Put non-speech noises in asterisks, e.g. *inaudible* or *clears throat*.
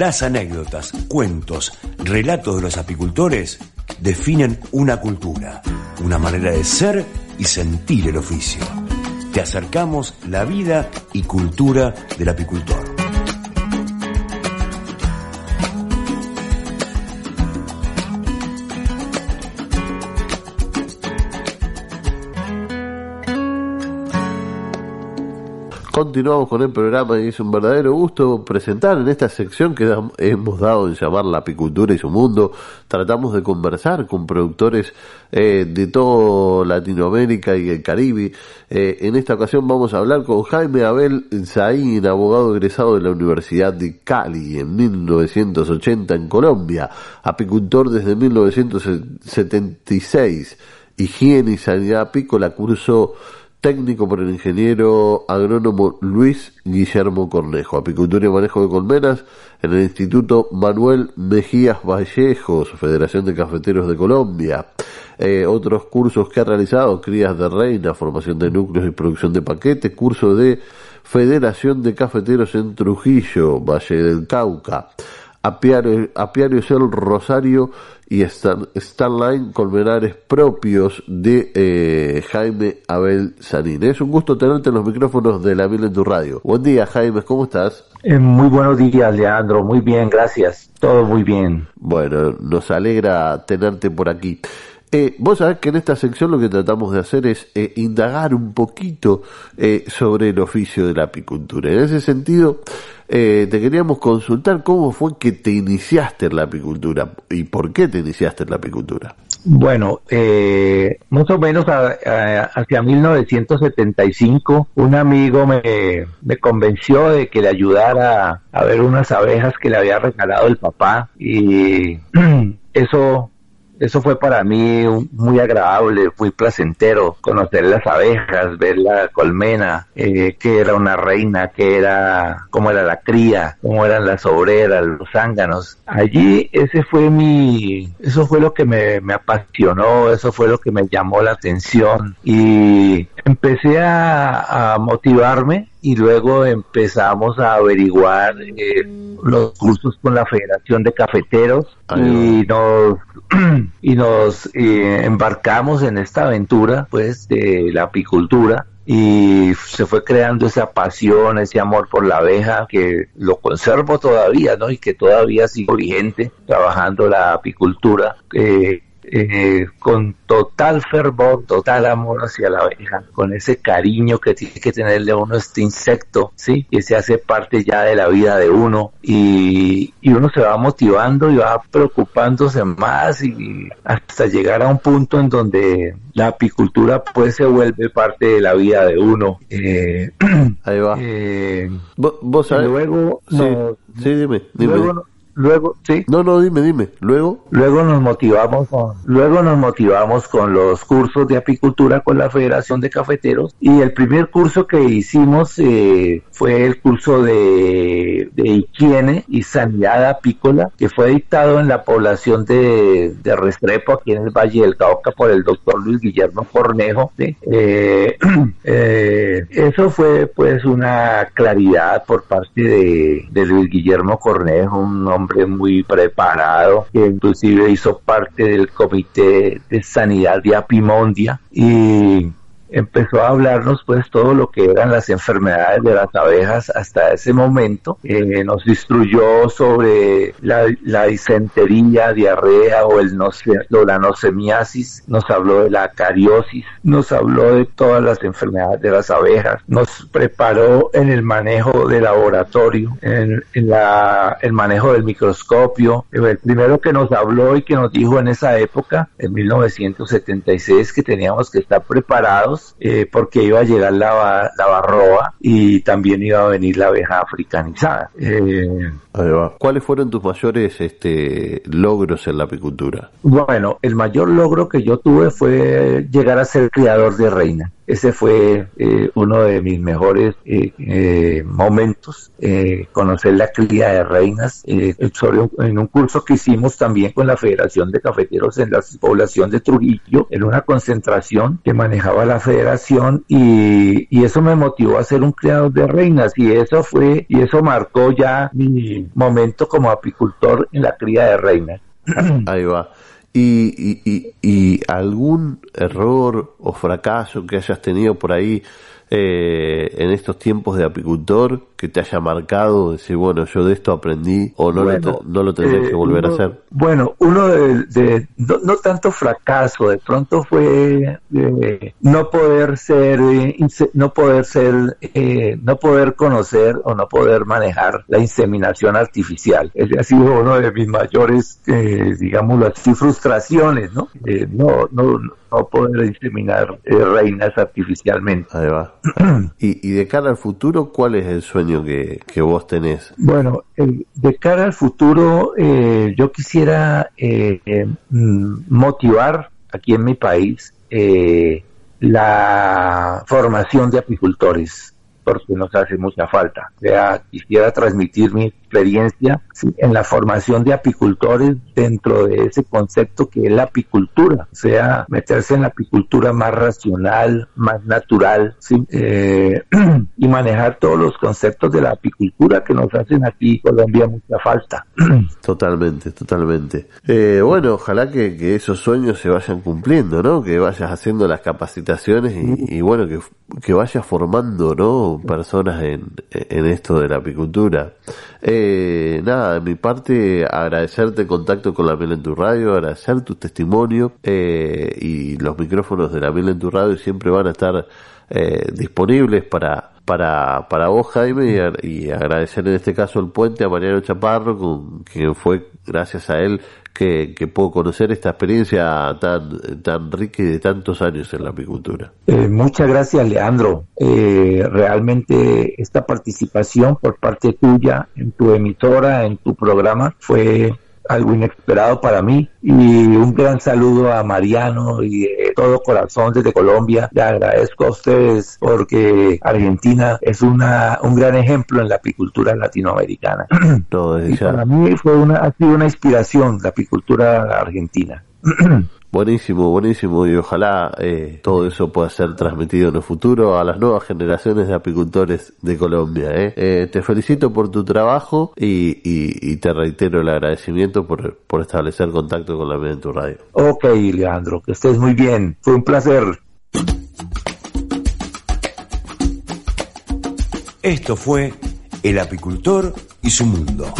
Las anécdotas, cuentos, relatos de los apicultores definen una cultura, una manera de ser y sentir el oficio. Te acercamos la vida y cultura del apicultor. Continuamos con el programa y es un verdadero gusto presentar en esta sección que hemos dado en llamar la apicultura y su mundo. Tratamos de conversar con productores eh, de toda Latinoamérica y el Caribe. Eh, en esta ocasión vamos a hablar con Jaime Abel Zain, abogado egresado de la Universidad de Cali en 1980 en Colombia, apicultor desde 1976, higiene y sanidad apícola, curso técnico por el ingeniero agrónomo Luis Guillermo Cornejo, apicultura y manejo de colmenas en el Instituto Manuel Mejías Vallejos, Federación de Cafeteros de Colombia. Eh, otros cursos que ha realizado, crías de reina, formación de núcleos y producción de paquetes, curso de Federación de Cafeteros en Trujillo, Valle del Cauca. Apiario, Apiario el Rosario y Starline Colmenares propios de eh, Jaime Abel Sanín. Es un gusto tenerte en los micrófonos de la Mil en tu radio. Buen día, Jaime, ¿cómo estás? Eh, muy buenos días, Leandro. Muy bien, gracias. Todo muy bien. Bueno, nos alegra tenerte por aquí. Eh, vos sabés que en esta sección lo que tratamos de hacer es eh, indagar un poquito eh, sobre el oficio de la apicultura. En ese sentido, te queríamos consultar cómo fue que te iniciaste en la apicultura y por qué te iniciaste en la apicultura. Bueno, más o menos hacia 1975, un amigo me, me convenció de que le ayudara a ver unas abejas que le había regalado el papá y *clears throat* eso eso fue para mí muy agradable, muy placentero, conocer las abejas, ver la colmena, eh, qué era una reina, qué era, cómo era la cría, cómo eran las obreras, los zánganos. Allí ese fue mi, eso fue lo que me, me apasionó, eso fue lo que me llamó la atención y empecé a, motivarme y luego empezamos a averiguar eh, los cursos con la Federación de Cafeteros y nos *clears throat* y nos eh, embarcamos en esta aventura pues de la apicultura y se fue creando esa pasión, ese amor por la abeja que lo conservo todavía, ¿no? Y que todavía sigo vigente trabajando la apicultura. Eh, eh, con total fervor, total amor hacia la abeja, con ese cariño que tiene que tenerle a uno este insecto, ¿sí? Que se hace parte ya de la vida de uno y, y uno se va motivando y va preocupándose más y hasta llegar a un punto en donde la apicultura pues se vuelve parte de la vida de uno. Eh, Ahí va. Eh, ¿Vos, sabés? Luego, sí, sí, dime, dime. Luego, luego, sí. No, no, dime, dime. Luego. Luego nos motivamos con, luego nos motivamos con los cursos de apicultura con la Federación de Cafeteros y el primer curso que hicimos eh, fue el curso de, de, higiene y sanidad apícola que fue dictado en la población de, de Restrepo aquí en el Valle del Cauca por el doctor Luis Guillermo Cornejo. Eh, *clears throat* eh, eso fue pues una claridad por parte de, de Luis Guillermo Cornejo, un hombre muy preparado, que inclusive hizo parte del comité de sanidad de Apimondia y empezó a hablarnos pues todo lo que eran las enfermedades de las abejas hasta ese momento. Eh, nos instruyó sobre la, la disentería, diarrea o, el o la nosemiasis, nos habló de la cariosis, nos habló de todas las enfermedades de las abejas, nos preparó en el manejo de laboratorio, en, la, el manejo del microscopio. El primero que nos habló y que nos dijo en esa época, en 1976, que teníamos que estar preparados eh, porque iba a llegar la, la barroa y también iba a venir la abeja africanizada. Eh, ¿Cuáles fueron tus mayores este, logros en la apicultura? Bueno, el mayor logro que yo tuve fue llegar a ser criador de reina. Ese fue eh, uno de mis mejores eh, eh, momentos, conocer la cría de reinas, en un curso que hicimos también con la Federación de Cafeteros en la población de Trujillo, en una concentración que manejaba la federación y, y eso me motivó a ser un criador de reinas y eso fue, y eso marcó ya mi momento como apicultor en la cría de reinas. Ahí va. Y, y, y, algún error o fracaso que hayas tenido por ahí eh, en estos tiempos de apicultor que te haya marcado, decir, bueno, yo de esto aprendí o no, lo, no lo tendré que eh, volver a hacer? Bueno, uno de, no, tanto fracaso, de pronto fue eh, no poder ser, no poder ser, no poder conocer o no poder manejar la inseminación artificial. Ese ha sido uno de mis mayores, digámoslo así, frustraciones, ¿no? no, no, no poder inseminar reinas artificialmente. Ahí va. Y, de cara al futuro, ¿cuál es el sueño que, vos tenés? Bueno, de cara al futuro, eh, yo quisiera eh, mm, motivar aquí en mi país eh, la formación de apicultores porque nos hace mucha falta. sea, quisiera transmitir mi experiencia en la formación de apicultores dentro de ese concepto que es la apicultura, o sea, meterse en la apicultura más racional, más natural, eh, *clears throat* y manejar todos los conceptos de la apicultura que nos hacen aquí en Colombia mucha falta. *clears throat* Totalmente, totalmente. Eh, bueno, ojalá que, esos sueños se vayan cumpliendo, ¿no? Que vayas haciendo las capacitaciones y, bueno, que, que vayas formando, ¿no? Personas en, en esto de la apicultura. Eh, nada, de mi parte, agradecerte el contacto con la Miel en tu radio, agradecer tu testimonio eh, y los micrófonos de la Miel en tu radio siempre van a estar eh, disponibles para, para, para vos, Jaime, y, agradecer en este caso el puente a Mariano Chaparro, con quien fue gracias a él que, puedo conocer esta experiencia tan, tan rica y de tantos años en la apicultura. Eh, muchas gracias, Leandro. Eh, realmente esta participación por parte tuya en tu emisora, en tu programa, fue algo inesperado para mí y un gran saludo a Mariano y de todo corazón desde Colombia. Le agradezco a ustedes porque Argentina es una, un gran ejemplo en la apicultura latinoamericana. *clears throat* para mí fue una, ha sido una inspiración la apicultura argentina. *clears throat* Buenísimo, buenísimo y ojalá eh, todo eso pueda ser transmitido en el futuro a las nuevas generaciones de apicultores de Colombia. Eh. eh te felicito por tu trabajo y, y, te reitero el agradecimiento por, por establecer contacto con la media en tu radio. Ok, Leandro, que estés muy bien. Fue un placer. Esto fue El apicultor y su mundo.